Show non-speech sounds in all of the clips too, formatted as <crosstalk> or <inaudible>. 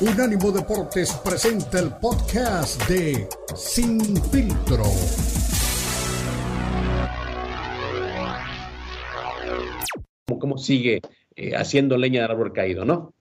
Unánimo Deportes presenta el podcast de Sin Filtro. ¿Cómo sigue eh, haciendo leña del árbol caído, no?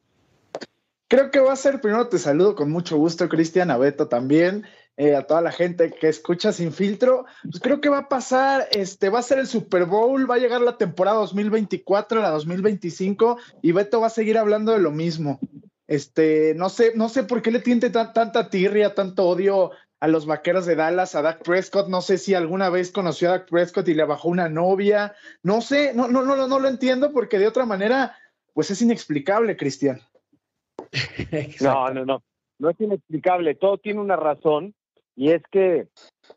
Creo que va a ser, primero te saludo con mucho gusto, Cristian, a Beto también, eh, a toda la gente que escucha sin filtro. Pues creo que va a pasar, este, va a ser el Super Bowl, va a llegar la temporada 2024, la 2025, y Beto va a seguir hablando de lo mismo. Este, no sé, no sé por qué le tiene tanta tirria, tanto odio a los vaqueros de Dallas, a Dak Prescott. No sé si alguna vez conoció a Dak Prescott y le bajó una novia. No sé, no, no, no, no lo entiendo porque de otra manera, pues es inexplicable, Cristian. <laughs> no, no, no. No es inexplicable. Todo tiene una razón y es que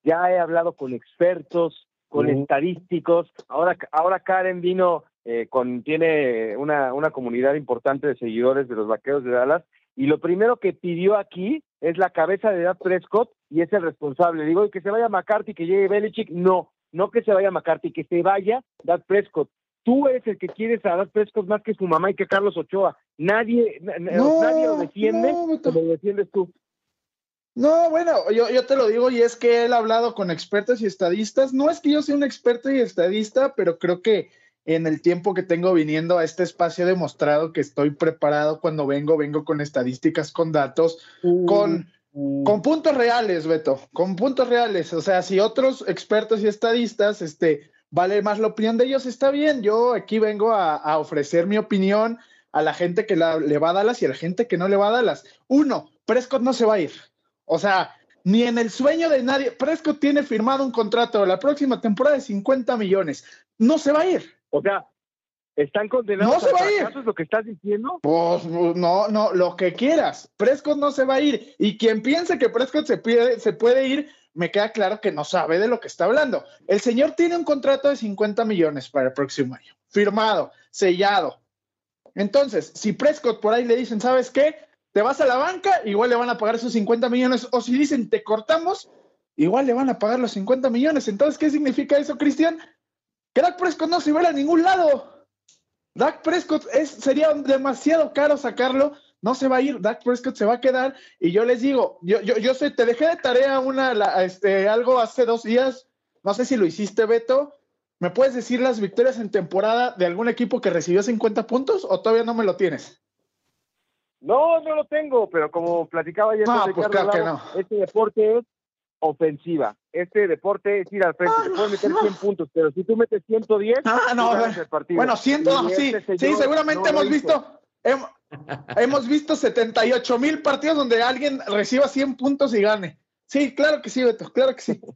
ya he hablado con expertos, con estadísticos. Ahora, ahora Karen vino eh, con, tiene una, una comunidad importante de seguidores de los vaqueros de Dallas, y lo primero que pidió aquí es la cabeza de Dad Prescott y es el responsable. Digo, que se vaya McCarthy, que llegue Belichick. No, no que se vaya McCarthy, que se vaya Dad Prescott. Tú eres el que quieres a Dad Prescott más que su mamá y que Carlos Ochoa. Nadie, nadie lo defiende lo defiendes tú. No, bueno, yo, yo te lo digo y es que él ha hablado con expertos y estadistas. No es que yo sea un experto y estadista, pero creo que en el tiempo que tengo viniendo a este espacio he demostrado que estoy preparado cuando vengo, vengo con estadísticas, con datos, uh, con, uh. con puntos reales, Beto, con puntos reales. O sea, si otros expertos y estadistas, este, vale más la opinión de ellos, está bien. Yo aquí vengo a, ofrecer mi opinión a la gente que le va a Dallas y a la gente que no le va a Dallas. Uno, Prescott no se va a ir. O sea, ni en el sueño de nadie. Prescott tiene firmado un contrato la próxima temporada de 50 millones. No se va a ir. O sea, ¿están condenados no se va a ir. es lo que estás diciendo? Pues no, no, lo que quieras. Prescott no se va a ir. Y quien piense que Prescott se, se puede ir, me queda claro que no sabe de lo que está hablando. El señor tiene un contrato de 50 millones para el próximo año. Firmado, sellado. Entonces, si Prescott por ahí le dicen, ¿sabes qué? Te vas a la banca, igual le van a pagar esos 50 millones. O si dicen, te cortamos, igual le van a pagar los 50 millones. Entonces, ¿qué significa eso, Cristian? Que Dak Prescott no se iba a ningún lado. Dak Prescott es, sería demasiado caro sacarlo, no se va a ir, Dak Prescott se va a quedar. Y yo les digo, yo, yo, yo sé, te dejé de tarea una, este, algo hace dos días, no sé si lo hiciste, Beto. ¿Me puedes decir las victorias en temporada de algún equipo que recibió 50 puntos o todavía no me lo tienes? No, no lo tengo, pero como platicaba ayer, no, pues claro que no. este deporte es ofensiva. Este deporte es ir al frente, te puedes meter 100 puntos, pero si tú metes 110, ah, no, bueno, 100, sí, este sí, seguramente hemos visto, hemos, visto 78 mil partidos donde alguien reciba 100 puntos y gane. Sí, claro que sí, Beto, claro que sí. <laughs>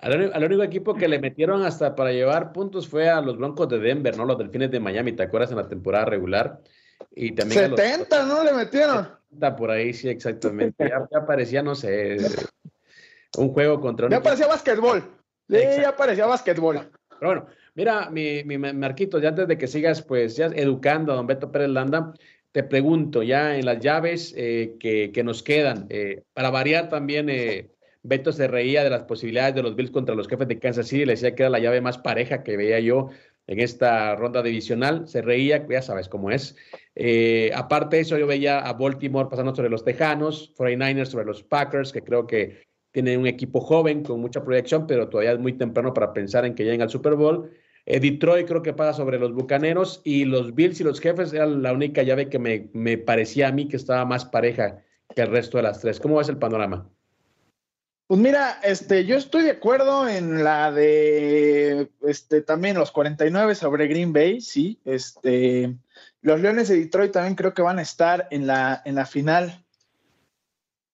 Al, único equipo que le metieron hasta para llevar puntos fue a los Broncos de Denver, ¿no? Los Delfines de Miami, ¿te acuerdas en la temporada regular? Y también 70, ¿no? Le metieron. 70 por ahí, sí, exactamente. Ya, ya parecía, no sé, <laughs> un juego contra un Ya parecía básquetbol. ya parecía básquetbol. Pero bueno, mira, mi, mi Marquito, ya antes de que sigas, pues ya educando a don Beto Pérez Landa, te pregunto, ya en las llaves eh, que, que, nos quedan, eh, para variar también, eh, Beto se reía de las posibilidades de los Bills contra los jefes de Kansas City, le decía que era la llave más pareja que veía yo en esta ronda divisional, se reía, ya sabes cómo es. aparte de eso, yo veía a Baltimore pasando sobre los Tejanos, 49ers sobre los Packers, que creo que tiene un equipo joven con mucha proyección, pero todavía es muy temprano para pensar en que lleguen al Super Bowl. Eh, Detroit creo que pasa sobre los Bucaneros y los Bills y los Jefes era la única llave que me, me, parecía a mí que estaba más pareja que el resto de las tres. ¿Cómo ves el panorama? Pues mira, este, yo estoy de acuerdo en la de este, también los 49 sobre Green Bay, sí. Este, los Leones de Detroit también creo que van a estar en la, en la final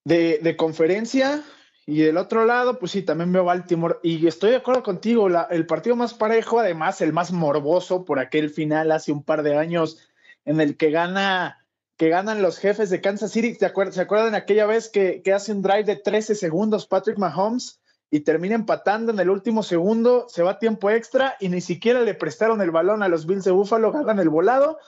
de, de conferencia. Y del otro lado, pues sí, también veo Baltimore. Y estoy de acuerdo contigo, el partido más parejo, además el más morboso por aquel final hace un par de años en el que gana que ganan los jefes de Kansas City. ¿Se acuerdan, ¿se acuerdan aquella vez que, que, hace un drive de 13 segundos Patrick Mahomes y termina empatando en el último segundo? Se va tiempo extra y ni siquiera le prestaron el balón a los Bills de Buffalo, ganan el volado,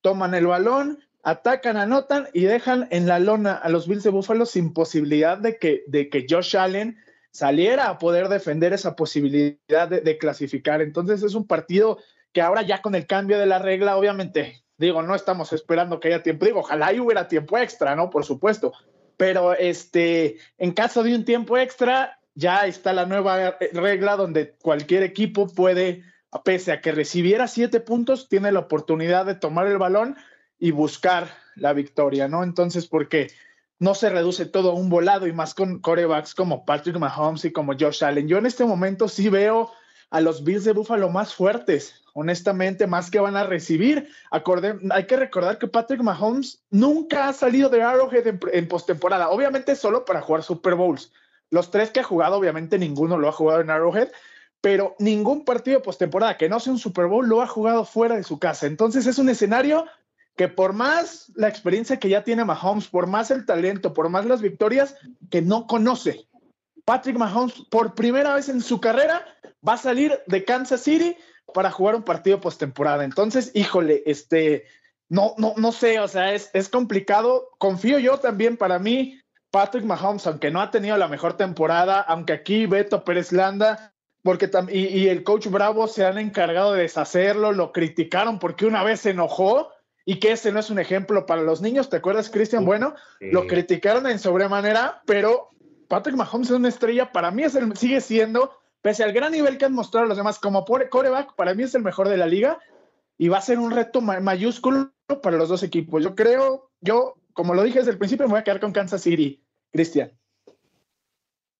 toman el balón, atacan, anotan y dejan en la lona a los Bills de Buffalo sin posibilidad de que, de que Josh Allen saliera a poder defender esa posibilidad de, clasificar. Entonces es un partido que ahora ya con el cambio de la regla, obviamente, Digo, no estamos esperando que haya tiempo. Digo, ojalá y hubiera tiempo extra, ¿no? Por supuesto. Pero este, en caso de un tiempo extra, ya está la nueva regla donde cualquier equipo puede, pese a que recibiera siete puntos, tiene la oportunidad de tomar el balón y buscar la victoria, ¿no? Entonces, porque no se reduce todo a un volado y más con corebacks como Patrick Mahomes y como Josh Allen. Yo en este momento sí veo a los Bills de Buffalo más fuertes, honestamente, más que van a recibir. hay que recordar que Patrick Mahomes nunca ha salido de Arrowhead en, postemporada, obviamente solo para jugar Super Bowls. Los tres que ha jugado, obviamente ninguno lo ha jugado en Arrowhead, pero ningún partido postemporada que no sea un Super Bowl lo ha jugado fuera de su casa. Entonces es un escenario que por más la experiencia que ya tiene Mahomes, por más el talento, por más las victorias, que no conoce. Patrick Mahomes, por primera vez en su carrera, va a salir de Kansas City para jugar un partido postemporada. Entonces, híjole, este, no, no, no sé, o sea, es, es complicado. Confío yo también para mí, Patrick Mahomes, aunque no ha tenido la mejor temporada, aunque aquí Beto Pérez Landa, porque y, y, el coach Bravo se han encargado de deshacerlo, lo criticaron porque una vez se enojó y que ese no es un ejemplo para los niños, ¿te acuerdas, Cristian? Bueno, lo criticaron en sobremanera, pero Patrick Mahomes es una estrella, para mí es el, sigue siendo pese al gran nivel que han mostrado los demás como coreback, para mí es el mejor de la liga y va a ser un reto mayúsculo para los dos equipos. Yo creo, yo, como lo dije desde el principio, me voy a quedar con Kansas City, Cristian.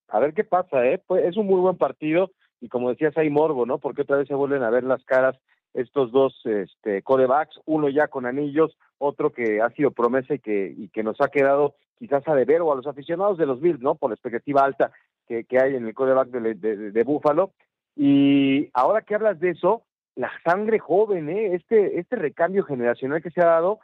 A ver qué pasa, ¿eh? Pues es un muy buen partido y como decías, hay morbo, ¿no? Porque otra vez se vuelven a ver las caras estos dos este, corebacks, uno ya con anillos, otro que ha sido promesa y que, y que nos ha quedado quizás a deber o a los aficionados de los Bills, ¿no? Por la expectativa alta que, hay en el coreback de, de, Búfalo. Y ahora que hablas de eso, la sangre joven, ¿eh? Este, este recambio generacional que se ha dado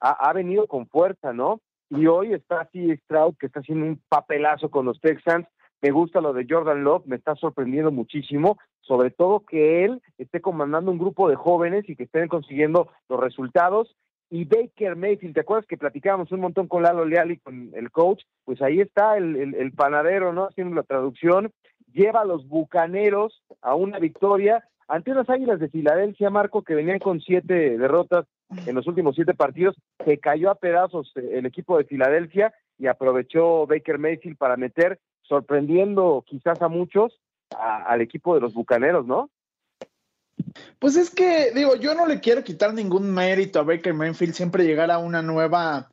ha, venido con fuerza, ¿no? Y hoy está así Stroud, que está haciendo un papelazo con los Texans. Me gusta lo de Jordan Love, me está sorprendiendo muchísimo, sobre todo que él esté comandando un grupo de jóvenes y que estén consiguiendo los resultados y Baker Mayfield, ¿te acuerdas que platicábamos un montón con Lalo Leal y con el coach? Pues ahí está el, panadero, ¿no? Haciendo la traducción, lleva a los bucaneros a una victoria ante unas águilas de Filadelfia, Marco, que venían con siete derrotas en los últimos siete partidos, se cayó a pedazos el equipo de Filadelfia y aprovechó Baker Mayfield para meter, sorprendiendo quizás a muchos, al equipo de los bucaneros, ¿no? Pues es que, digo, yo no le quiero quitar ningún mérito a Baker Mayfield siempre llegar a una nueva,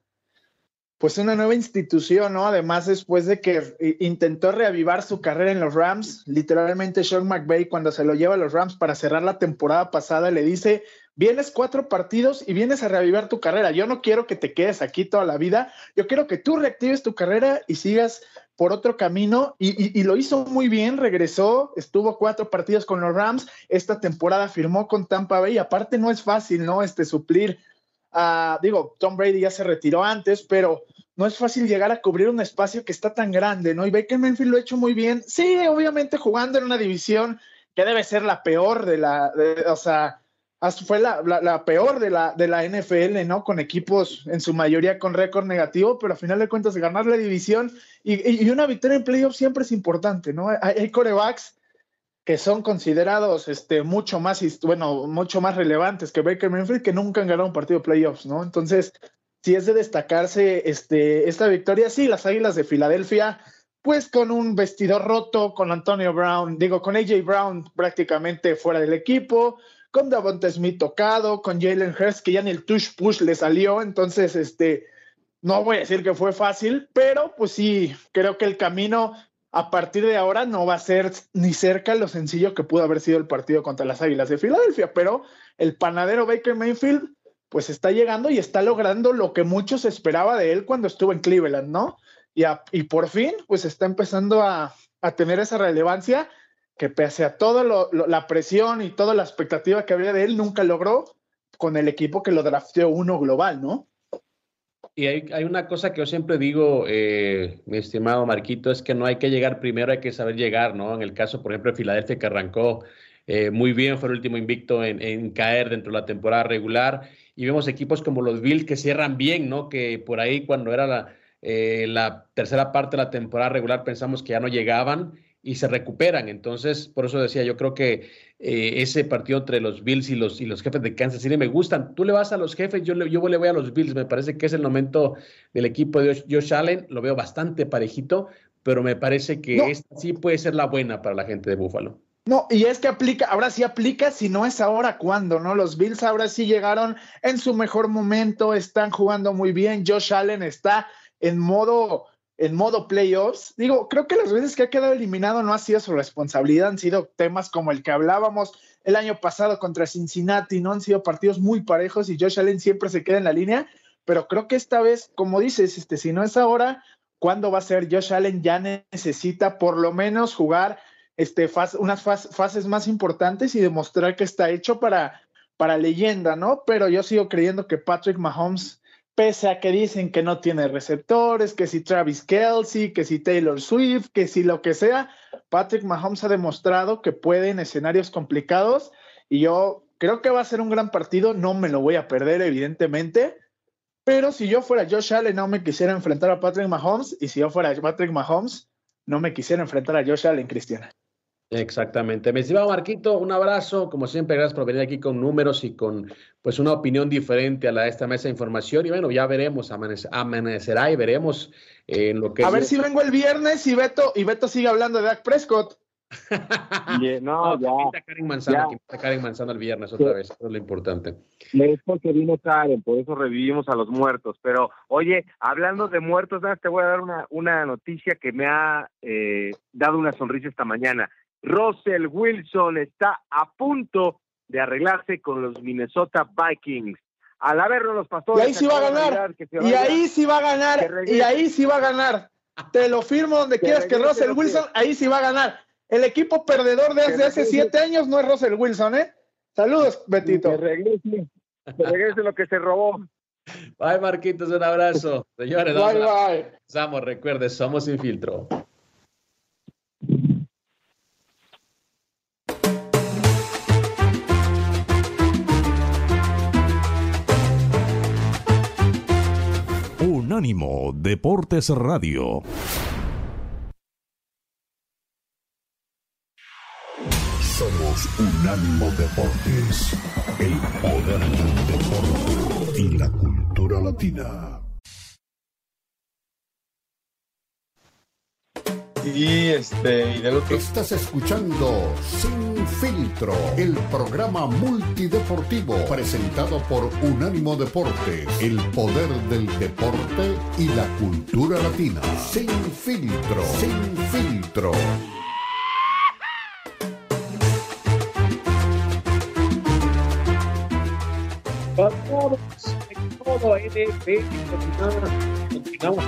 pues una nueva institución, ¿no? Además, después de que intentó reavivar su carrera en los Rams, literalmente Sean McVay cuando se lo lleva a los Rams para cerrar la temporada pasada le dice, vienes cuatro partidos y vienes a reavivar tu carrera. Yo no quiero que te quedes aquí toda la vida, yo quiero que tú reactives tu carrera y sigas por otro camino y, lo hizo muy bien, regresó, estuvo cuatro partidos con los Rams, esta temporada firmó con Tampa Bay, aparte no es fácil, ¿no? Este suplir a, digo, Tom Brady ya se retiró antes, pero no es fácil llegar a cubrir un espacio que está tan grande, ¿no? Y Baker Mayfield lo ha hecho muy bien, sí, obviamente jugando en una división que debe ser la peor de la, o sea, fue la, peor de la, de la NFL, ¿no? Con equipos en su mayoría con récord negativo, pero a final de cuentas ganar la división y, una victoria en playoffs siempre es importante, ¿no? Hay, corebacks que son considerados este, mucho más, bueno, mucho más relevantes que Baker Mayfield que nunca han ganado un partido de playoffs, ¿no? Entonces, si es de destacarse este, esta victoria, sí, las Águilas de Filadelfia, pues con un vestidor roto, con Antonio Brown, digo, con AJ Brown prácticamente fuera del equipo, con Davonte Smith tocado, con Jalen Hurst, que ya ni el touch push le salió, entonces, este, no voy a decir que fue fácil, pero pues sí, creo que el camino a partir de ahora no va a ser ni cerca lo sencillo que pudo haber sido el partido contra las Águilas de Filadelfia, pero el panadero Baker Mayfield pues está llegando y está logrando lo que muchos esperaba de él cuando estuvo en Cleveland, ¿no? Y, y por fin pues está empezando a, a tener esa relevancia que pese a toda la presión y toda la expectativa que había de él, nunca logró con el equipo que lo drafteó uno global, ¿no? Y hay, una cosa que yo siempre digo, eh, mi estimado Marquito, es que no hay que llegar primero, hay que saber llegar, ¿no? En el caso, por ejemplo, de Filadelfia, que arrancó eh, muy bien, fue el último invicto en, caer dentro de la temporada regular, y vemos equipos como los Bills que cierran bien, ¿no? Que por ahí cuando era la, eh, la tercera parte de la temporada regular pensamos que ya no llegaban y se recuperan. Entonces, por eso decía, yo creo que eh, ese partido entre los Bills y los, y los jefes de Kansas City me gustan. Tú le vas a los jefes, yo le, yo le voy a los Bills. Me parece que es el momento del equipo de Josh Allen. Lo veo bastante parejito, pero me parece que esta sí puede ser la buena para la gente de Buffalo. No, y es que aplica, ahora sí aplica, si no es ahora, ¿cuándo? ¿No? Los Bills ahora sí llegaron en su mejor momento, están jugando muy bien. Josh Allen está en modo en modo playoffs. Digo, creo que las veces que ha quedado eliminado no ha sido su responsabilidad, han sido temas como el que hablábamos el año pasado contra Cincinnati, no han sido partidos muy parejos y Josh Allen siempre se queda en la línea, pero creo que esta vez, como dices, este, si no es ahora, ¿cuándo va a ser? Josh Allen ya necesita por lo menos jugar este, unas fases más importantes y demostrar que está hecho para, para leyenda, ¿no? Pero yo sigo creyendo que Patrick Mahomes pese a que dicen que no tiene receptores, que si Travis Kelsey, que si Taylor Swift, que si lo que sea, Patrick Mahomes ha demostrado que puede en escenarios complicados y yo creo que va a ser un gran partido, no me lo voy a perder evidentemente, pero si yo fuera Josh Allen no me quisiera enfrentar a Patrick Mahomes y si yo fuera Patrick Mahomes no me quisiera enfrentar a Josh Allen, Cristiana. Exactamente. Me estimado Marquito, un abrazo. Como siempre, gracias por venir aquí con números y con pues una opinión diferente a la de esta mesa de información. Y bueno, ya veremos, amanecerá y veremos eh, en lo que... A ver si vengo el viernes y Beto, y Beto sigue hablando de Dak Prescott. <laughs> no, ya. Quita Karen Manzano, quita Karen Manzano el viernes otra vez, eso es lo importante. Es porque vino Karen, por eso revivimos a los muertos. Pero, oye, hablando de muertos, te voy a dar una, una noticia que me ha eh, dado una sonrisa esta mañana. Russell Wilson está a punto de arreglarse con los Minnesota Vikings. Al haberlo los pastores. Y ahí sí va a ganar. Y ahí sí va a ganar. Y ahí sí va a ganar. Te lo firmo donde quieras que Russell Wilson, ahí sí va a ganar. El equipo perdedor de hace, hace siete años no es Russell Wilson, ¿eh? Saludos, Betito. Que regrese, que regrese lo que se robó. Bye, Marquitos, un abrazo. Señores, bye, bye. Vamos, recuerde, somos sin filtro. Unánimo Deportes Radio. Somos Unánimo Deportes, el poder del deporte y la cultura latina. Y este, y del otro. Estás escuchando Sin Filtro, el programa multideportivo presentado por Unánimo Deportes, el poder del deporte y la cultura latina. Sin Filtro, Sin Filtro. Vamos, todo continuamos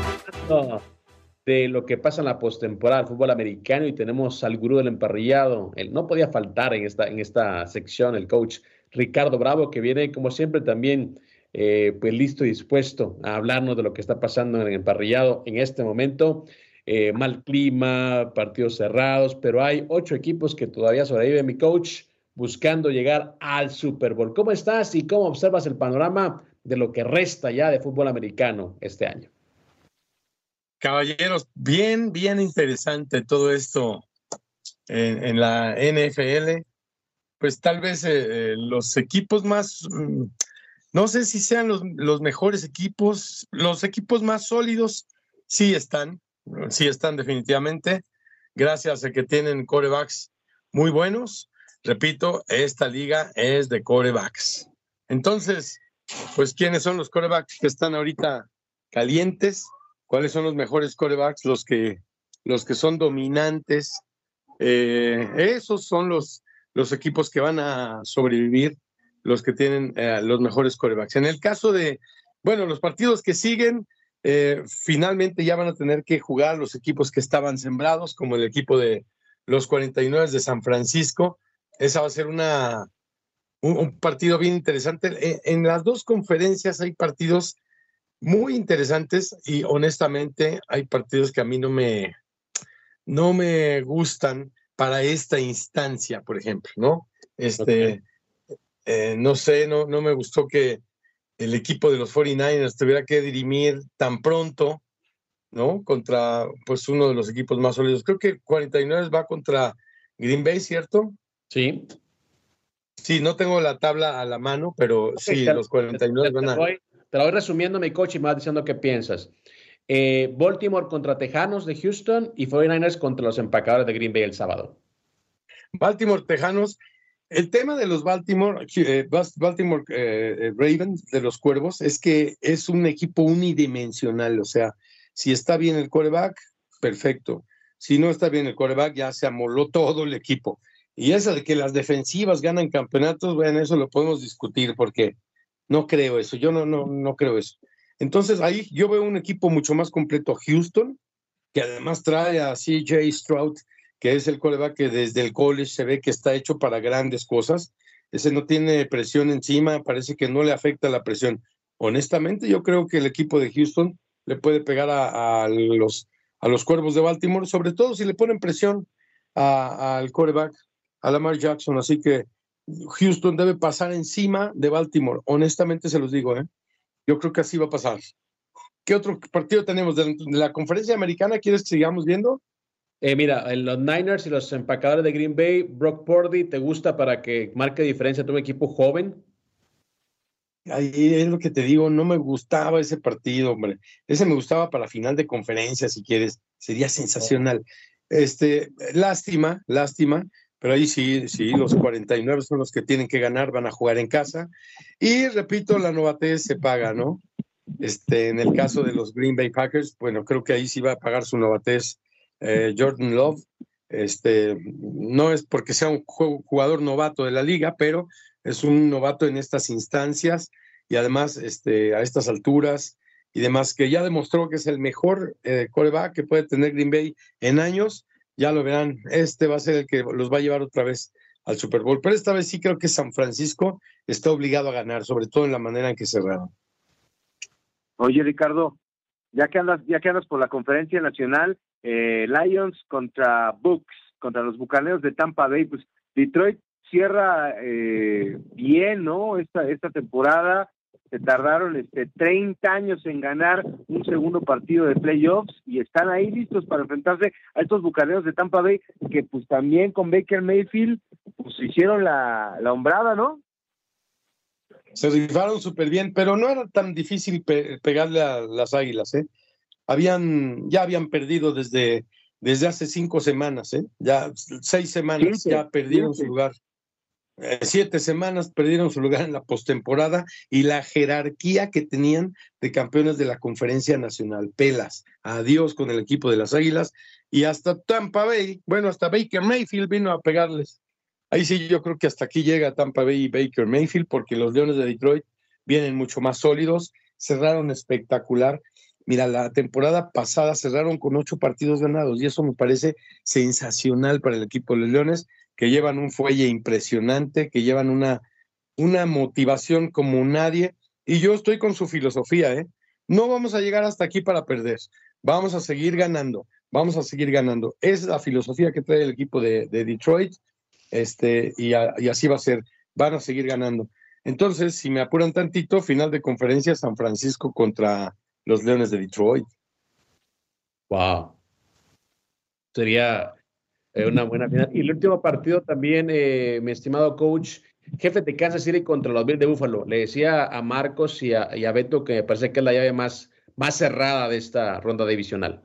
de lo que pasa en la postemporada del fútbol americano y tenemos al gurú del emparrillado. Él no podía faltar en esta, en esta sección, el coach Ricardo Bravo, que viene como siempre también eh, pues listo y dispuesto a hablarnos de lo que está pasando en el emparrillado en este momento. Eh, mal clima, partidos cerrados, pero hay ocho equipos que todavía sobreviven, mi coach, buscando llegar al Super Bowl. ¿Cómo estás y cómo observas el panorama de lo que resta ya de fútbol americano este año? Caballeros, bien, bien interesante todo esto en, la NFL. Pues tal vez eh, eh, los equipos más, mm, no sé si sean los, los, mejores equipos, los equipos más sólidos, sí están, sí están definitivamente, gracias a que tienen corebacks muy buenos. Repito, esta liga es de corebacks. Entonces, pues, ¿quiénes son los corebacks que están ahorita calientes? Cuáles son los mejores corebacks, los que, los que son dominantes. Eh, esos son los, los equipos que van a sobrevivir, los que tienen eh, los mejores corebacks. En el caso de, bueno, los partidos que siguen, eh, finalmente ya van a tener que jugar los equipos que estaban sembrados, como el equipo de los 49 de San Francisco. Esa va a ser una, un, partido bien interesante. en las dos conferencias hay partidos muy interesantes y honestamente hay partidos que a mí no me, no me gustan para esta instancia, por ejemplo, ¿no? Este, eh, no sé, no, no me gustó que el equipo de los 49ers tuviera que dirimir tan pronto ¿no? Contra, pues, uno de los equipos más sólidos. Creo que 49 va contra Green Bay, ¿cierto? Sí. Sí, no tengo la tabla a la mano, pero sí, los 49 van a... Te lo voy resumiendo, mi coach, y me vas diciendo qué piensas. Eh, Baltimore contra Tejanos de Houston y 49ers contra los empacadores de Green Bay el sábado. Baltimore, Tejanos. El tema de los Baltimore, eh, Baltimore eh, Ravens, de los Cuervos, es que es un equipo unidimensional. O sea, si está bien el quarterback, perfecto. Si no está bien el quarterback, ya se amoló todo el equipo. Y eso de que las defensivas ganan campeonatos, bueno, eso lo podemos discutir porque no creo eso. Yo no, no, no creo eso. Entonces ahí yo veo un equipo mucho más completo. Houston, que además trae a CJ Stroud, que es el coreback que desde el college se ve que está hecho para grandes cosas. Ese no tiene presión encima, parece que no le afecta la presión. Honestamente, yo creo que el equipo de Houston le puede pegar a, los, a los cuervos de Baltimore, sobre todo si le ponen presión al coreback, a Lamar Jackson. Así que Houston debe pasar encima de Baltimore. Honestamente se los digo, ¿eh? Yo creo que así va a pasar. ¿Qué otro partido tenemos? ¿De la conferencia americana quieres que sigamos viendo? Eh, mira, en los Niners y los empacadores de Green Bay, Brock Purdy, ¿te gusta para que marque diferencia tu equipo joven? Ahí es lo que te digo, no me gustaba ese partido, hombre. Ese me gustaba para final de conferencia, si quieres. Sería sensacional. Este, lástima, lástima, pero ahí sí, sí, los 49 son los que tienen que ganar, van a jugar en casa. Y repito, la novatez se paga, ¿no? Este, en el caso de los Green Bay Packers, bueno, creo que ahí sí va a pagar su novatez eh, Jordan Love. Este, no es porque sea un jugador novato de la liga, pero es un novato en estas instancias y además este, a estas alturas y demás, que ya demostró que es el mejor eh, coreback que puede tener Green Bay en años ya lo verán, este va a ser el que los va a llevar otra vez al Super Bowl. Pero esta vez sí creo que San Francisco está obligado a ganar, sobre todo en la manera en que cerraron. Oye, Ricardo, ya que andas, ya que andas por la conferencia nacional, eh, Lions contra Bucks, contra los bucaneros de Tampa Bay, pues Detroit cierra eh, bien, ¿no? Esta, esta temporada se tardaron este 30 años en ganar un segundo partido de playoffs y están ahí listos para enfrentarse a estos bucaneros de Tampa Bay que pues también con Baker Mayfield pues hicieron la, la hombrada, ¿no? Se rifaron súper bien, pero no era tan difícil pegarle a las águilas, ¿eh? Habían, ya habían perdido desde, desde hace cinco semanas, ¿eh? Ya seis semanas ya perdieron su lugar. Eh, siete semanas perdieron su lugar en la postemporada y la jerarquía que tenían de campeones de la conferencia nacional. Pelas, adiós con el equipo de las Águilas y hasta Tampa Bay, bueno, hasta Baker Mayfield vino a pegarles. Ahí sí yo creo que hasta aquí llega Tampa Bay y Baker Mayfield porque los Leones de Detroit vienen mucho más sólidos, cerraron espectacular. Mira, la temporada pasada cerraron con ocho partidos ganados y eso me parece sensacional para el equipo de los Leones que llevan un fuelle impresionante, que llevan una, una motivación como nadie. Y yo estoy con su filosofía, ¿eh? No vamos a llegar hasta aquí para perder. Vamos a seguir ganando. Vamos a seguir ganando. Es la filosofía que trae el equipo de, Detroit. Este, y así va a ser. Van a seguir ganando. Entonces, si me apuran tantito, final de conferencia San Francisco contra los Leones de Detroit. Wow. Sería una buena final. Y el último partido también, eh, mi estimado coach, jefe de Kansas City contra los Bills de Buffalo. Le decía a Marcos y a, Beto que me parece que es la llave más, más cerrada de esta ronda divisional.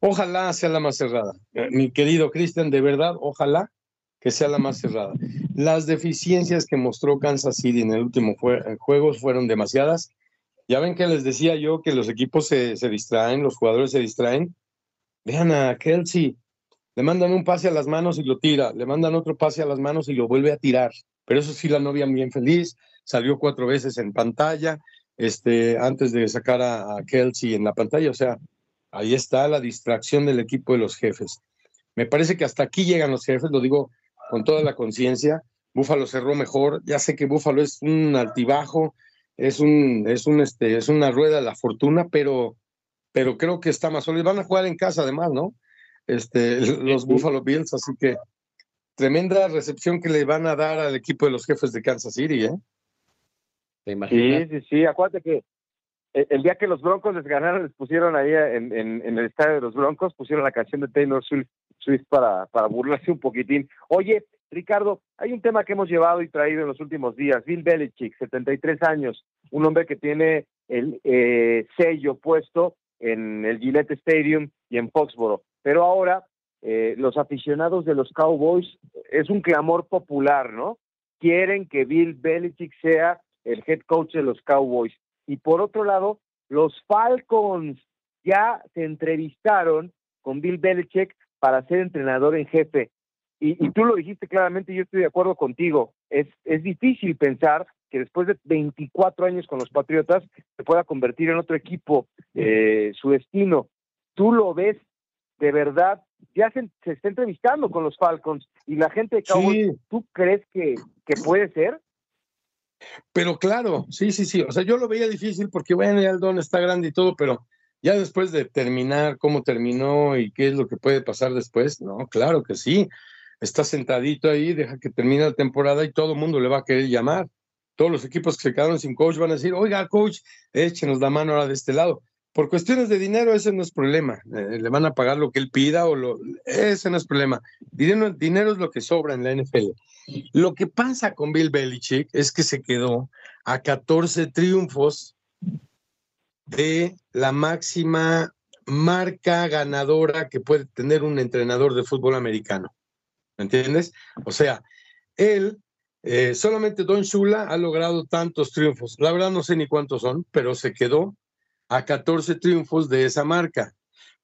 Ojalá sea la más cerrada. Eh, mi querido Cristian, de verdad, ojalá que sea la más cerrada. Las deficiencias que mostró Kansas City en el último juego fueron demasiadas. Ya ven que les decía yo que los equipos se, se distraen, los jugadores se distraen. Vean a Kelsey, le mandan un pase a las manos y lo tira, le mandan otro pase a las manos y lo vuelve a tirar. Pero eso sí, la novia bien feliz, salió cuatro veces en pantalla, este, antes de sacar a, Kelsey en la pantalla. O sea, ahí está la distracción del equipo de los jefes. Me parece que hasta aquí llegan los jefes, lo digo con toda la conciencia. Búfalo cerró mejor. Ya sé que Búfalo es un altibajo, es un, es un, este, es una rueda de la fortuna, pero, pero creo que está más sólido. Van a jugar en casa además, ¿no? Este, <laughs> los Buffalo Bills, así que tremenda recepción que le van a dar al equipo de los jefes de Kansas City, ¿eh? ¿Te imaginas? Sí, sí, sí, acuérdate que el día que los Broncos les ganaron, les pusieron ahí en, en, el estadio de los Broncos, pusieron la canción de Taylor Swift, para, para burlarse un poquitín. Oye, Ricardo, hay un tema que hemos llevado y traído en los últimos días. Bill Belichick, 73 años, un hombre que tiene el eh, sello puesto en el Gillette Stadium y en Foxboro. Pero ahora eh, los aficionados de los Cowboys es un clamor popular, ¿no? Quieren que Bill Belichick sea el head coach de los Cowboys. Y por otro lado, los Falcons ya se entrevistaron con Bill Belichick para ser entrenador en jefe. Y, tú lo dijiste claramente, yo estoy de acuerdo contigo. Es, es difícil pensar que después de 24 años con los Patriotas se pueda convertir en otro equipo eh, su destino. ¿Tú lo ves de verdad? Ya se, está entrevistando con los Falcons y la gente de Cowboys, ¿tú crees que, que puede ser? Pero claro, sí, sí, sí. O sea, yo lo veía difícil porque, bueno, ya el don está grande y todo, pero ya después de terminar, cómo terminó y qué es lo que puede pasar después, no, claro que sí. Está sentadito ahí, deja que termine la temporada y todo el mundo le va a querer llamar. Todos los equipos que se quedaron sin coach van a decir, oiga, coach, échenos la mano ahora de este lado. Por cuestiones de dinero, ese no es problema. Eh, le van a pagar lo que él pida o lo. Ese no es problema. Dinero, dinero es lo que sobra en la NFL. Lo que pasa con Bill Belichick es que se quedó a 14 triunfos de la máxima marca ganadora que puede tener un entrenador de fútbol americano. ¿Me entiendes? O sea, él, eh, solamente Don Shula ha logrado tantos triunfos. La verdad no sé ni cuántos son, pero se quedó a 14 triunfos de esa marca.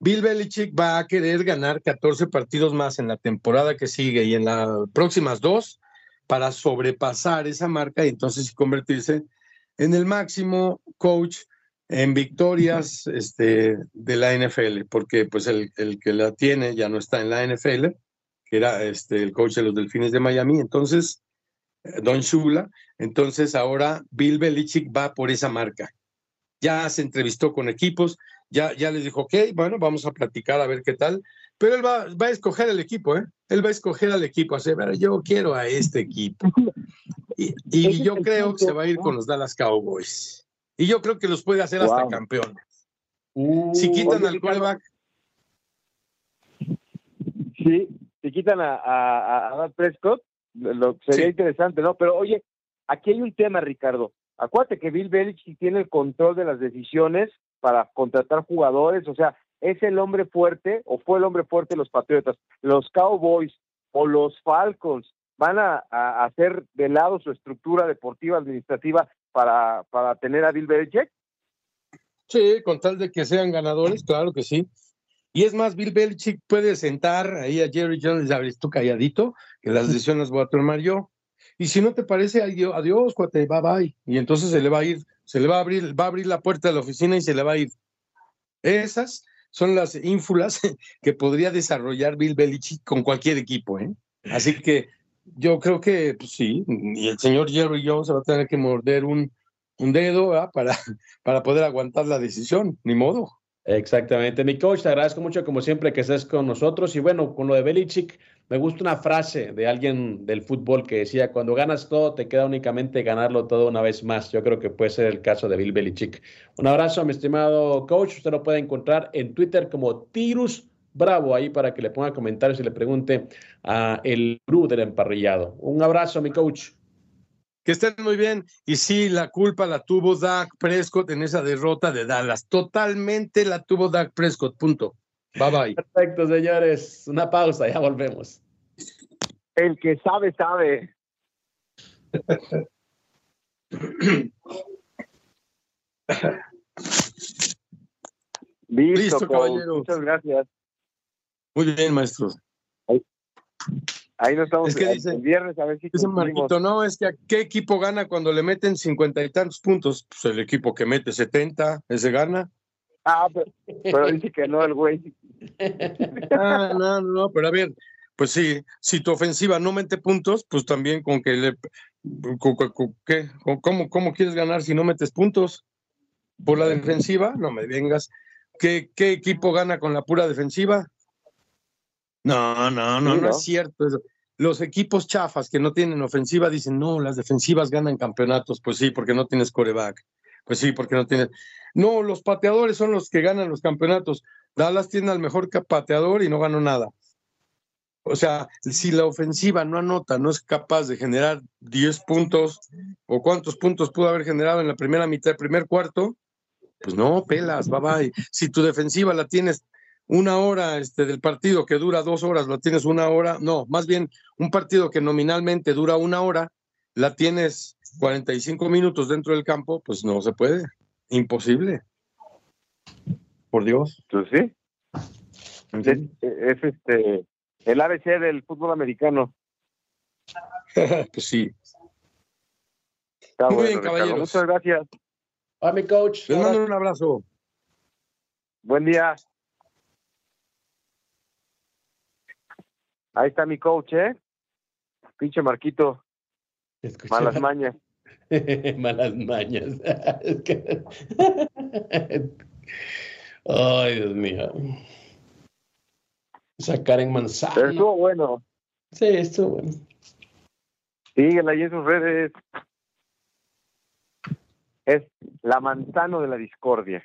Bill Belichick va a querer ganar 14 partidos más en la temporada que sigue y en las próximas dos para sobrepasar esa marca y entonces convertirse en el máximo coach en victorias este, de la NFL, porque pues el, el, que la tiene ya no está en la NFL, que era este, el coach de los Delfines de Miami, entonces, eh, Don Shula, entonces ahora Bill Belichick va por esa marca. Ya se entrevistó con equipos, ya, ya les dijo, ok, bueno, vamos a platicar a ver qué tal, pero él va, va a escoger el equipo, ¿eh? Él va a escoger al equipo, así, ver, yo quiero a este equipo. Y, y yo creo que se va a ir con los Dallas Cowboys. Y yo creo que los puede hacer hasta campeones. si uh, quitan al quarterback. Sí, si quitan a, a, a Prescott, lo, sería interesante, ¿no? Pero oye, aquí hay un tema, Ricardo. Acuérdate que Bill Belichick tiene el control de las decisiones para contratar jugadores, o sea, es el hombre fuerte o fue el hombre fuerte de los Patriotas. Los Cowboys o los Falcons van a, a hacer de lado su estructura deportiva administrativa para, para tener a Bill Belichick? Sí, con tal de que sean ganadores, claro que sí. Y es más, Bill Belichick puede sentar ahí a Jerry Jones y decir, tú calladito, que las <laughs> decisiones voy a tomar yo. Y si no te parece, adiós, cuate, bye bye. Y entonces se le va a ir, se le va a abrir, va a abrir la puerta de la oficina y se le va a ir. Esas son las ínfulas <laughs> que podría desarrollar Bill Belichick con cualquier equipo, ¿eh? Así que yo creo que pues, sí, y el señor Jerry Jones va a tener que morder un, un dedo para, <laughs> para poder aguantar la decisión, ni modo. Exactamente. Mi coach, te agradezco mucho como siempre que estés con nosotros. Y bueno, con lo de Belichick, me gusta una frase de alguien del fútbol que decía, cuando ganas todo, te queda únicamente ganarlo todo una vez más. Yo creo que puede ser el caso de Bill Belichick. Un abrazo, mi estimado coach. Usted lo puede encontrar en Twitter como Tirus Bravo ahí para que le ponga comentarios y le pregunte a el Bru del emparrillado. Un abrazo, mi coach. Que estén muy bien. Y sí, la culpa la tuvo Dak Prescott en esa derrota de Dallas. Totalmente la tuvo Dak Prescott. Punto. Bye bye. Perfecto, señores. Una pausa, ya volvemos. El que sabe, sabe. Listo, caballero. Muchas gracias. Muy bien, maestro. Ahí, no estamos el viernes a ver si. Marquito, no, es que ¿qué equipo gana cuando le meten cincuenta y tantos puntos? Pues el equipo que mete setenta, ese gana. Ah, pero, dice que no el güey. <laughs> ah, no, no, pero a ver, pues sí, si tu ofensiva no mete puntos, pues también con que le. ¿qué? ¿Cómo, ¿Cómo quieres ganar si no metes puntos? ¿Por la defensiva? No me vengas. ¿Qué, qué equipo gana con la pura defensiva? No, no, no, no, es cierto Los equipos chafas que no tienen ofensiva dicen, no, las defensivas ganan campeonatos. Pues sí, porque no tienes coreback. Pues sí, porque no tiene. No, los pateadores son los que ganan los campeonatos. Dallas tiene al mejor pateador y no ganó nada. O sea, si la ofensiva no anota, no es capaz de generar 10 puntos o cuántos puntos pudo haber generado en la primera mitad, primer cuarto, pues no, pelas, bye bye. Si tu defensiva la tienes una hora este, del partido que dura dos horas, la tienes una hora, no, más bien un partido que nominalmente dura una hora, la tienes 45 minutos dentro del campo, pues no se puede, imposible. Por Dios. Pues sí. Es, este el ABC del fútbol americano. <laughs> pues sí. Muy bien, caballeros. Muchas gracias. A mi coach. Les mando un abrazo. Buen día. Ahí está mi coach, ¿eh? Pinche Marquito. <laughs> Malas mañas. <laughs> Malas mañas. Ay, Dios mío. Sacar en manzana. Pero estuvo bueno. Sí, estuvo bueno. Síguela ahí en sus redes. Es la manzana de la discordia.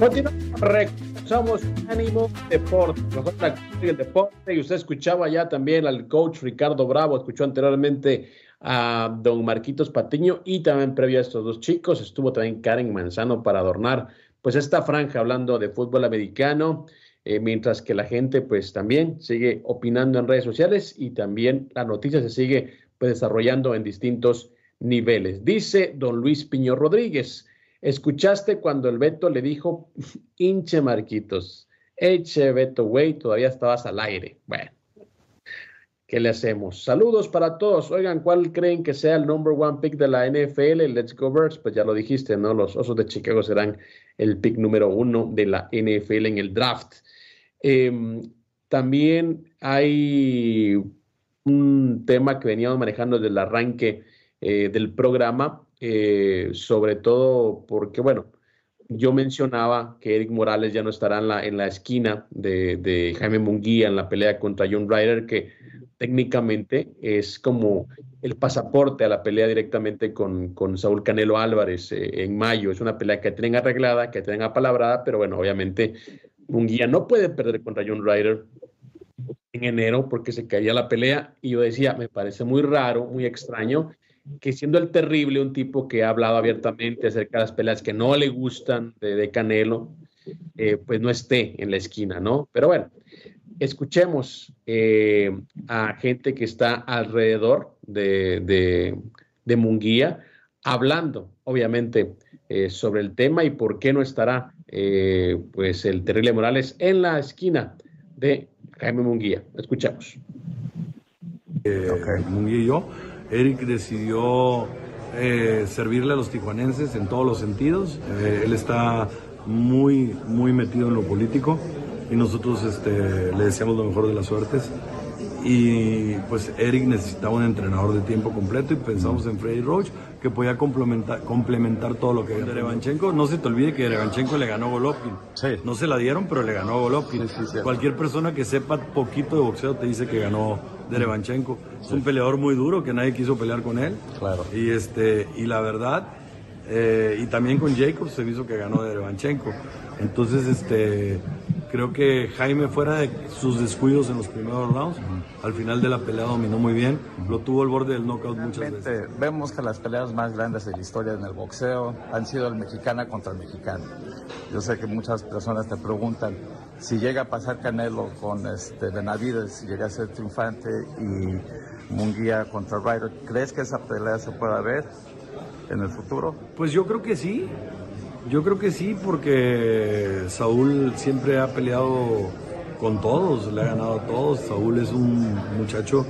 Continuamos somos Ánimo Deporte, nosotros el deporte y usted escuchaba ya también al coach Ricardo Bravo, escuchó anteriormente a don Marquitos Patiño y también previo a estos dos chicos estuvo también Karen Manzano para adornar pues esta franja hablando de fútbol americano, eh, mientras que la gente pues también sigue opinando en redes sociales y también la noticia se sigue pues desarrollando en distintos niveles. Dice don Luis Piño Rodríguez, Escuchaste cuando el Beto le dijo, hinche Marquitos, eche Beto, güey, todavía estabas al aire. Bueno, ¿qué le hacemos? Saludos para todos. Oigan, ¿cuál creen que sea el number one pick de la NFL? Let's go Birds. Pues ya lo dijiste, ¿no? Los Osos de Chicago serán el pick número uno de la NFL en el draft. Em, también hay un tema que veníamos manejando desde el arranque eh, del programa eh, sobre todo porque, bueno, yo mencionaba que Eric Morales ya no estará en la, esquina de, Jaime Munguía en la pelea contra John Ryder, que técnicamente es como el pasaporte a la pelea directamente con, con Saúl Canelo Álvarez eh, en mayo. Es una pelea que tienen arreglada, que tienen apalabrada, pero bueno, obviamente Munguía no puede perder contra John Ryder en enero porque se caía la pelea y yo decía, me parece muy raro, muy extraño que siendo el terrible un tipo que ha hablado abiertamente acerca de las peleas que no le gustan de, Canelo, eh, pues no esté en la esquina, ¿no? Pero bueno, escuchemos eh, a gente que está alrededor de, de, Munguía hablando, obviamente, eh, sobre el tema y por qué no estará, pues, el terrible Morales en la esquina de Jaime Munguía. Escuchamos. Munguía y yo Eric decidió eh, servirle a los tijuanenses en todos los sentidos. Eh, él está muy, muy metido en lo político y nosotros este, le deseamos lo mejor de las suertes. Y pues Eric necesitaba un entrenador de tiempo completo y pensamos en Freddy Roach que podía complementar, complementar todo lo que había. Derevanchenko, no se te olvide que Derevanchenko le ganó a Golovkin. No se la dieron, pero le ganó a Golovkin. Cualquier persona que sepa poquito de boxeo te dice que ganó Derevanchenko. Es un peleador muy duro que nadie quiso pelear con él. Claro. Y, este, y la verdad, eh, y también con Jacobs se hizo que ganó Derevanchenko. Entonces, este, creo que Jaime, fuera de sus descuidos en los primeros rounds, al final de la pelea dominó muy bien, lo tuvo al borde del knockout muchas veces. Vemos que las peleas más grandes de la historia en el boxeo han sido el mexicana contra el mexicano. Yo sé que muchas personas te preguntan si llega a pasar Canelo con este Benavides, si llega a ser triunfante y Munguía contra Ryder, ¿crees que esa pelea se pueda ver? en el futuro? Pues yo creo que sí. Yo creo que sí, porque Saúl siempre ha peleado con todos, le ha ganado a todos. Saúl es un muchacho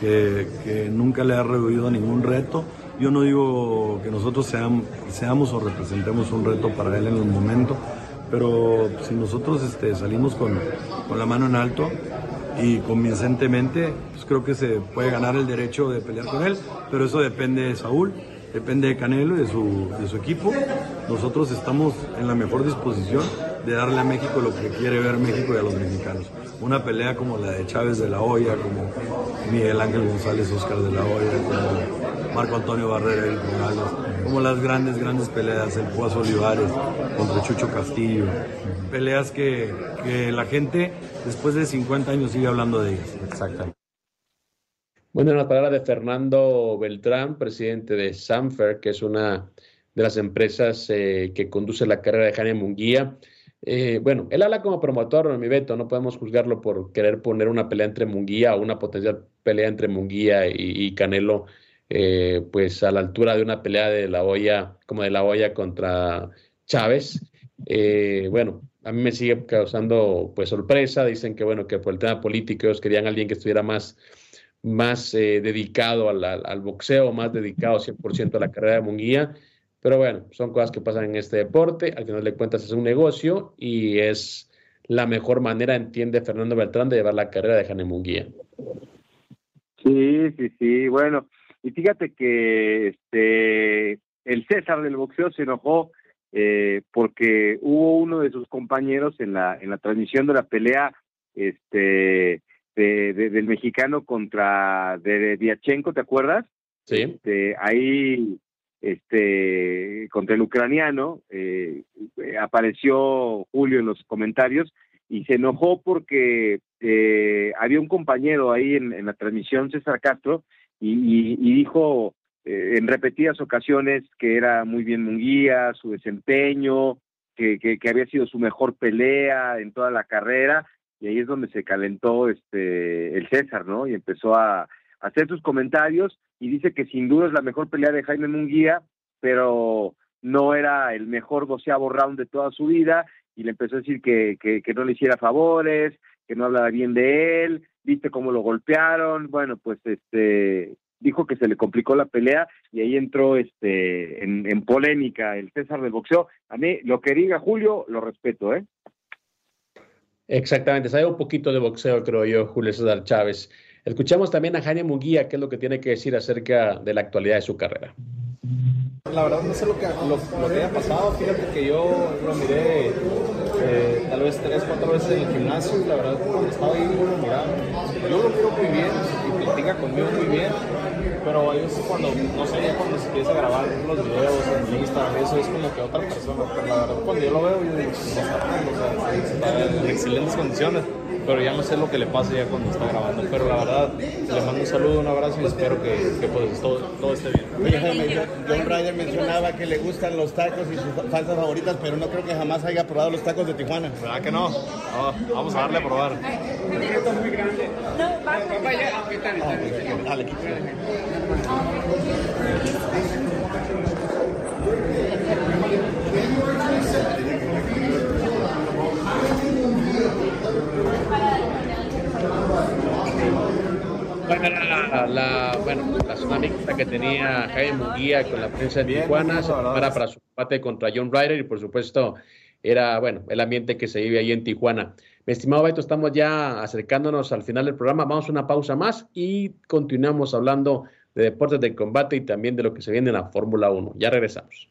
que, nunca le ha rehuido ningún reto. Yo no digo que nosotros seamos, o representemos un reto para él en el momento, pero si nosotros este, salimos con, con la mano en alto y convincentemente, pues creo que se puede ganar el derecho de pelear con él, pero eso depende de Saúl depende de Canelo y de su, de su equipo. Nosotros estamos en la mejor disposición de darle a México lo que quiere ver México y a los mexicanos. Una pelea como la de Chávez de la Hoya, como Miguel Ángel González Oscar de la Hoya, como Marco Antonio Barrera como las grandes, grandes peleas, el Puazo Olivares contra Chucho Castillo. Peleas que, que la gente después de 50 años sigue hablando de ellas. Exacto. Bueno, en la palabra de Fernando Beltrán, presidente de Sanfer, que es una de las empresas eh, que conduce la carrera de Jaime Munguía. Eh, bueno, él habla como promotor, mi Beto, no podemos juzgarlo por querer poner una pelea entre Munguía o una potencial pelea entre Munguía y, Canelo, eh, pues a la altura de una pelea de la olla, como de la olla contra Chávez. bueno, a mí me sigue causando pues sorpresa, dicen que bueno, que por el tema político ellos querían alguien que estuviera más más eh, dedicado al, boxeo, más dedicado 100% a la carrera de Munguía. Pero bueno, son cosas que pasan en este deporte. Al final de cuentas es un negocio y es la mejor manera, entiende Fernando Beltrán, de llevar la carrera de Jane Munguía. Sí, sí, sí. Bueno, y fíjate que este el César del boxeo se enojó eh, porque hubo uno de sus compañeros en la en la transmisión de la pelea este del mexicano contra de Diachenko, ¿te acuerdas? Sí. Este, ahí, este, contra el ucraniano, eh, apareció Julio en los comentarios y se enojó porque eh, había un compañero ahí en, la transmisión, César Castro, y, dijo eh, en repetidas ocasiones que era muy bien Munguía, su desempeño, que, que, había sido su mejor pelea en toda la carrera, y ahí es donde se calentó este el César, ¿no? Y empezó a, hacer sus comentarios y dice que sin duda es la mejor pelea de Jaime Munguía, pero no era el mejor doceavo round de toda su vida y le empezó a decir que, que, no le hiciera favores, que no hablaba bien de él, viste cómo lo golpearon, bueno, pues este dijo que se le complicó la pelea y ahí entró este en, en polémica el César del boxeo. A mí lo que diga Julio lo respeto, ¿eh? Exactamente, sabe un poquito de boxeo, creo yo, Julio César Chávez. Escuchamos también a Jaime Munguía, qué es lo que tiene que decir acerca de la actualidad de su carrera. La verdad no sé lo que, lo, que haya pasado, fíjate que yo lo miré eh, tal vez tres, cuatro veces en el gimnasio la verdad cuando estaba ahí lo miraba. Yo lo quiero muy bien y platica conmigo muy bien, pero veces cuando, no sé, ya cuando se empieza a grabar los videos en Instagram, eso es como que otra persona, pero la verdad cuando yo lo veo, yo digo, está, o sea, está en excelentes condiciones pero ya no sé lo que le pasa ya cuando está grabando. Pero la verdad, le mando un saludo, un abrazo y espero que, que pues, todo, todo, esté bien. Oye, John Ryder mencionaba que le gustan los tacos y sus salsas favoritas, pero no creo que jamás haya probado los tacos de Tijuana. ¿Verdad que no? vamos a darle a probar. muy grande. No, Dale, La, la, bueno, la que tenía Jaime Munguía con la prensa de Tijuana se prepara para su combate contra John Ryder y por supuesto era bueno el ambiente que se vive ahí en Tijuana. Mi estimado Beto, estamos ya acercándonos al final del programa. Vamos a una pausa más y continuamos hablando de deportes de combate y también de lo que se viene en la Fórmula 1. Ya regresamos.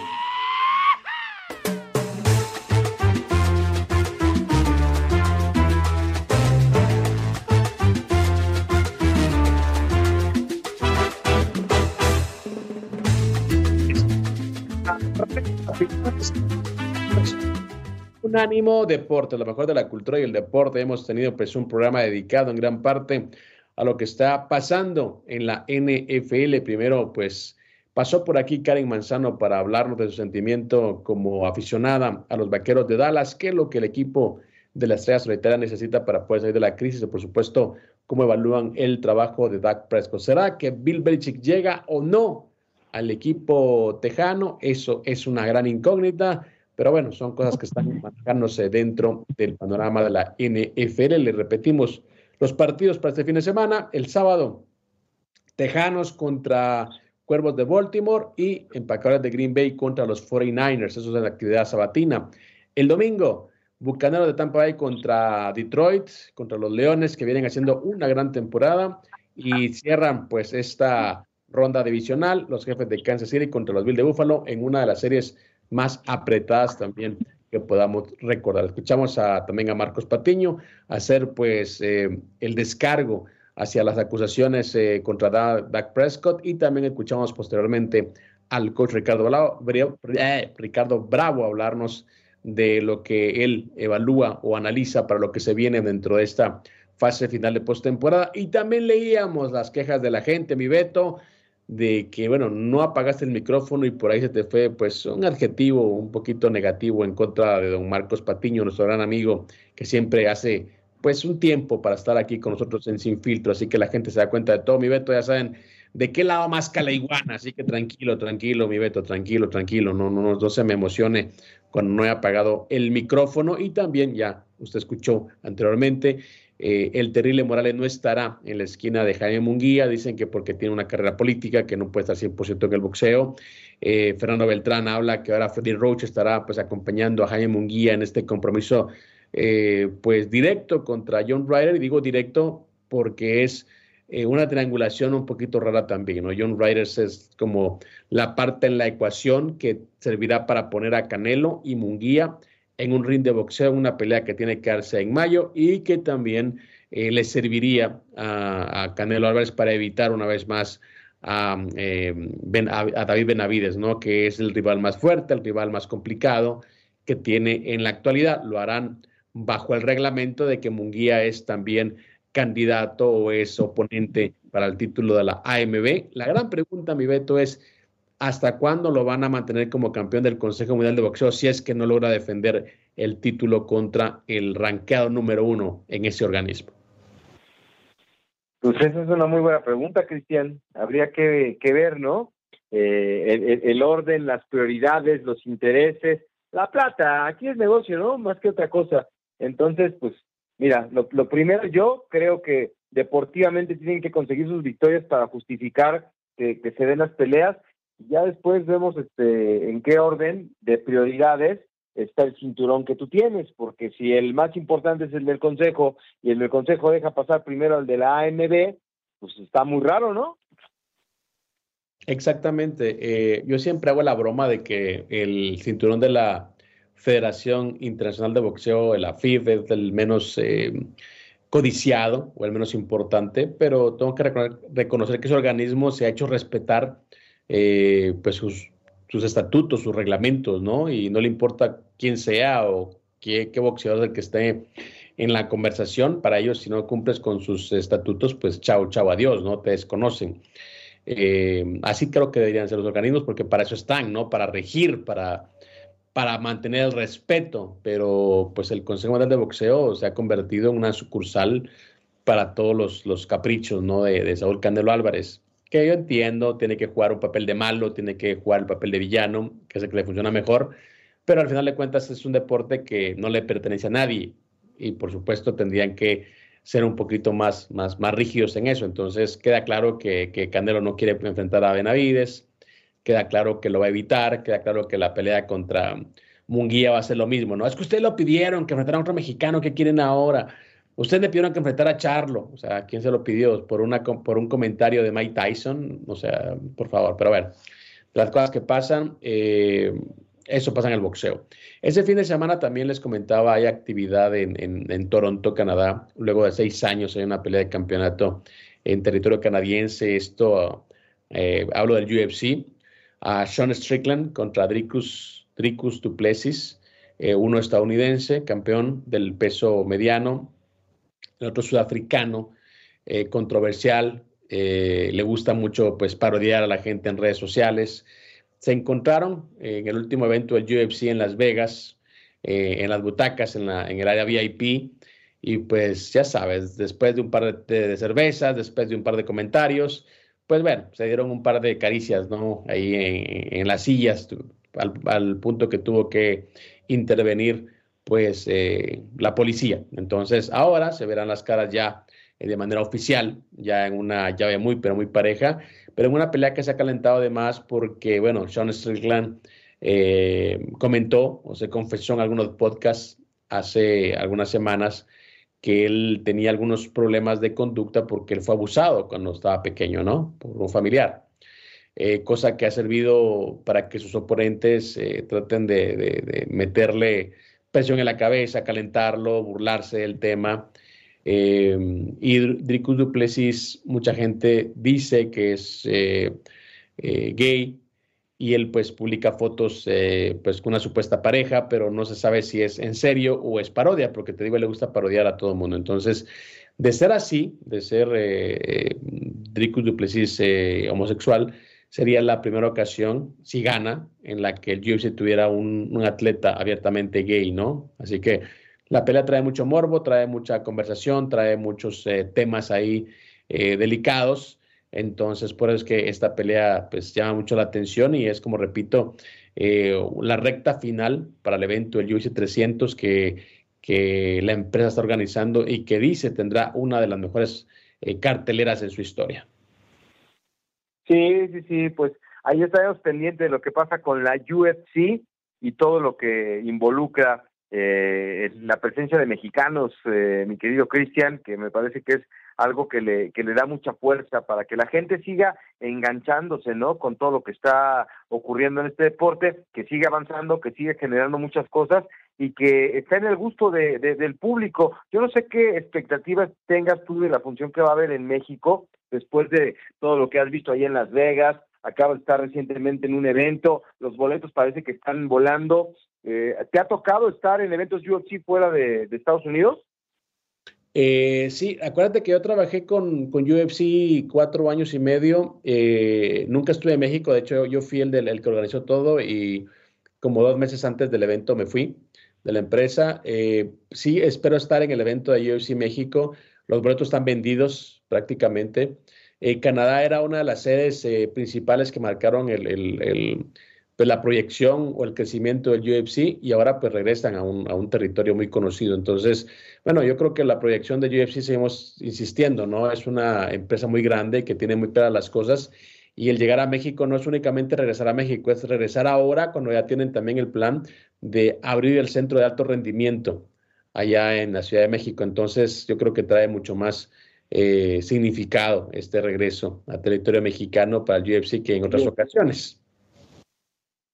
Unánimo Deporte, lo mejor de la cultura y el deporte. Hemos tenido pues un programa dedicado en gran parte a lo que está pasando en la NFL. Primero, pues pasó por aquí Karen Manzano para hablarnos de su sentimiento como aficionada a los Vaqueros de Dallas, qué es lo que el equipo de la Estrella Solitaria necesita para poder salir de la crisis y por supuesto cómo evalúan el trabajo de Dak Prescott. ¿Será que Bill Belichick llega o no al equipo tejano? Eso es una gran incógnita. Pero bueno, son cosas que están manejándose dentro del panorama de la NFL. Le repetimos los partidos para este fin de semana. El sábado, Tejanos contra Cuervos de Baltimore y Empacadores de Green Bay contra los 49ers. Eso es la actividad sabatina. El domingo, Bucaneros de Tampa Bay contra Detroit, contra los Leones, que vienen haciendo una gran temporada y cierran pues esta ronda divisional, los jefes de Kansas City contra los Bills de Buffalo en una de las series más apretadas también que podamos recordar. Escuchamos a, también a Marcos Patiño hacer pues eh, el descargo hacia las acusaciones eh, contra Dak Prescott y también escuchamos posteriormente al coach Ricardo Bravo, eh, Ricardo Bravo hablarnos de lo que él evalúa o analiza para lo que se viene dentro de esta fase final de postemporada. Y también leíamos las quejas de la gente, mi Beto, de que, bueno, no apagaste el micrófono y por ahí se te fue, pues, un adjetivo un poquito negativo en contra de don Marcos Patiño, nuestro gran amigo, que siempre hace, pues, un tiempo para estar aquí con nosotros en Sin Filtro, así que la gente se da cuenta de todo. Mi Beto, ya saben de qué lado más iguana, así que tranquilo, tranquilo, mi Beto, tranquilo, tranquilo, no, no, no se me emocione cuando no he apagado el micrófono. Y también ya usted escuchó anteriormente eh, el terrible Morales no estará en la esquina de Jaime Munguía, dicen que porque tiene una carrera política, que no puede estar 100% en el boxeo. Eh, Fernando Beltrán habla que ahora Freddy Roach estará pues acompañando a Jaime Munguía en este compromiso eh, pues directo contra John Ryder, y digo directo porque es una triangulación un poquito rara también, ¿no? John Ryder es como la parte en la ecuación que servirá para poner a Canelo y Munguía en un ring de boxeo, una pelea que tiene que darse en mayo y que también eh, le serviría a, Canelo Álvarez para evitar una vez más eh, a, David Benavides, ¿no? que es el rival más fuerte, el rival más complicado que tiene en la actualidad. Lo harán bajo el reglamento de que Munguía es también candidato o es oponente para el título de la AMB. La gran pregunta, mi Beto, es ¿Hasta cuándo lo van a mantener como campeón del Consejo Mundial de Boxeo si es que no logra defender el título contra el ranqueado número uno en ese organismo? Pues esa es una muy buena pregunta, Cristian. Habría que, ver, ¿no? Eh, el, orden, las prioridades, los intereses, la plata. Aquí es negocio, ¿no? Más que otra cosa. Entonces, pues, mira, lo, primero, yo creo que deportivamente tienen que conseguir sus victorias para justificar que, que se den las peleas ya después vemos este en qué orden de prioridades está el cinturón que tú tienes, porque si el más importante es el del consejo y el del consejo deja pasar primero al de la AMB, pues está muy raro, ¿no? Exactamente. Eh, yo siempre hago la broma de que el cinturón de la Federación Internacional de Boxeo, la FIB, es el menos eh, codiciado o el menos importante, pero tengo que reconocer que ese organismo se ha hecho respetar eh, pues sus, estatutos, sus reglamentos, ¿no? Y no le importa quién sea o qué, qué boxeador es el que esté en la conversación, para ellos si no cumples con sus estatutos, pues chao, chao, adiós, ¿no? Te desconocen. Eh, así creo que deberían ser los organismos, porque para eso están, ¿no? Para regir, para, para mantener el respeto, pero pues el Consejo Mundial de Boxeo se ha convertido en una sucursal para todos los, los caprichos, ¿no? De, de Saúl Candelo Álvarez que yo entiendo, tiene que jugar un papel de malo, tiene que jugar el papel de villano, que es el que le funciona mejor, pero al final de cuentas es un deporte que no le pertenece a nadie y por supuesto tendrían que ser un poquito más, más, más rígidos en eso. Entonces queda claro que, que Canelo no quiere enfrentar a Benavides, queda claro que lo va a evitar, queda claro que la pelea contra Munguía va a ser lo mismo, ¿no? Es que ustedes lo pidieron, que enfrentaran a otro mexicano, ¿qué quieren ahora? Ustedes le pidieron que enfrentara a Charlo, o sea, ¿quién se lo pidió? Por, una, por un comentario de Mike Tyson, o sea, por favor, pero a ver, las cosas que pasan, eh, eso pasa en el boxeo. Ese fin de semana también les comentaba, hay actividad en, Toronto, Canadá. Luego de seis años hay una pelea de campeonato en territorio canadiense. Esto, eh, hablo del UFC. A Sean Strickland contra Dricus, Dricus Duplessis, eh, uno estadounidense, campeón del peso mediano. El otro sudafricano, eh, controversial. le gusta mucho pues parodiar a la gente en redes sociales se encontraron en el último evento del UFC en Las Vegas, eh, en las butacas, en, la, en, el área VIP. Y pues ya sabes, después de un par de, cervezas, después de un par de comentarios, pues bueno, se dieron un par de caricias, ¿no? Ahí en, las sillas, al, punto que tuvo que intervenir, pues, eh, la policía. Entonces, ahora se verán las caras ya eh, de manera oficial, ya en una llave muy, pero muy pareja pero en una pelea que se ha calentado además porque, bueno, Sean Strickland eh, comentó o se confesó en algunos podcasts hace algunas semanas que él tenía algunos problemas de conducta porque él fue abusado cuando estaba pequeño, ¿no? Por un familiar. Cosa que ha servido para que sus oponentes traten de, de, meterle presión en la cabeza, calentarlo, burlarse del tema. Eh, y Dricus Duplessis, mucha gente dice que es eh, eh, gay y él pues publica fotos pues con una supuesta pareja, pero no se sabe si es en serio o es parodia, porque te digo, le gusta parodiar a todo el mundo. Entonces, de ser así, de ser Dricus Duplessis homosexual, sería la primera ocasión, si gana, en la que el UFC tuviera un, atleta abiertamente gay, ¿no? Así que la pelea trae mucho morbo, trae mucha conversación, trae muchos eh, temas ahí eh, delicados. Entonces, por eso es que esta pelea pues llama mucho la atención y es como repito, eh, la recta final para el evento, el UFC 300 que, que la empresa está organizando y que dice tendrá una de las mejores carteleras en su historia. Sí, sí, sí, pues ahí estaremos pendientes de lo que pasa con la UFC y todo lo que involucra eh, la presencia de mexicanos, eh, mi querido Cristian, que me parece que es algo que le, que le da mucha fuerza para que la gente siga enganchándose, ¿no? Con todo lo que está ocurriendo en este deporte, que siga avanzando, que siga generando muchas cosas y que está en el gusto de, del público. Yo no sé qué expectativas tengas tú de la función que va a haber en México después de todo lo que has visto ahí en Las Vegas, acaba de estar recientemente en un evento, los boletos parece que están volando. Eh, ¿Te ha tocado estar en eventos UFC fuera de, Estados Unidos? Eh, sí, acuérdate que yo trabajé con, con UFC cuatro años y medio. Eh, nunca estuve en México, de hecho yo fui el, del, el que organizó todo y como dos meses antes del evento me fui de la empresa. sí, espero estar en el evento de UFC México. Los boletos están vendidos prácticamente. Eh, Canadá era una de las sedes eh, principales que marcaron el, pues, la proyección o el crecimiento del UFC y ahora pues regresan a un, territorio muy conocido. Entonces, bueno, yo creo que la proyección de UFC seguimos insistiendo, ¿no? Es una empresa muy grande que tiene muy claras las cosas y el llegar a México no es únicamente regresar a México, es regresar ahora cuando ya tienen también el plan de abrir el centro de alto rendimiento allá en la Ciudad de México. Entonces, yo creo que trae mucho más eh, significado este regreso a territorio mexicano para el UFC que en otras ocasiones.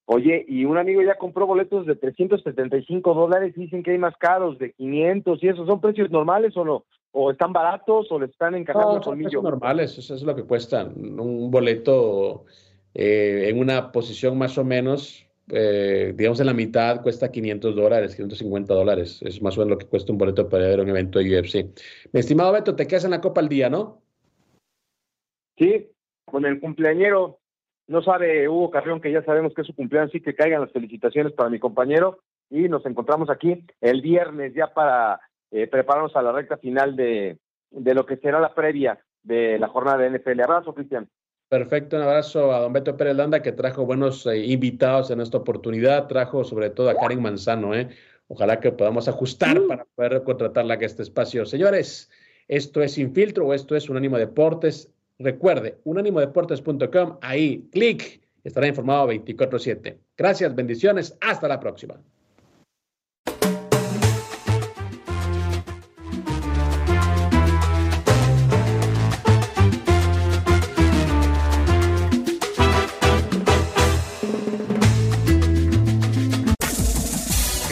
Oye, y un amigo ya compró boletos de 375 dólares dicen que hay más caros, de 500 y esos son precios normales o no, o están baratos o le están encajando no, son precios normales, eso es lo que cuestan. Un boleto eh, en una posición más o menos eh, digamos, en la mitad cuesta 500 dólares, 550 dólares. Es más o menos lo que cuesta un boleto para ver un evento de UFC. Mi estimado Beto, te quedas en la Copa al día, ¿no? Sí, con el cumpleañero. No sabe Hugo Carrión que ya sabemos que es su cumpleaños, así que caigan las felicitaciones para mi compañero. Y nos encontramos aquí el viernes ya para eh, prepararnos a la recta final de, de lo que será la previa de la jornada de NFL. Abrazo, Cristian. Perfecto, un abrazo a don Beto Pérez Landa que trajo buenos eh, invitados en esta oportunidad, trajo sobre todo a Karen Manzano, ¿eh? Ojalá que podamos ajustar para poder contratarla a este espacio. Señores, esto es Infiltro o esto es Unánimo Deportes. Recuerde, unánimodeportes.com, ahí, clic, estará informado 24/7. Gracias, bendiciones, hasta la próxima.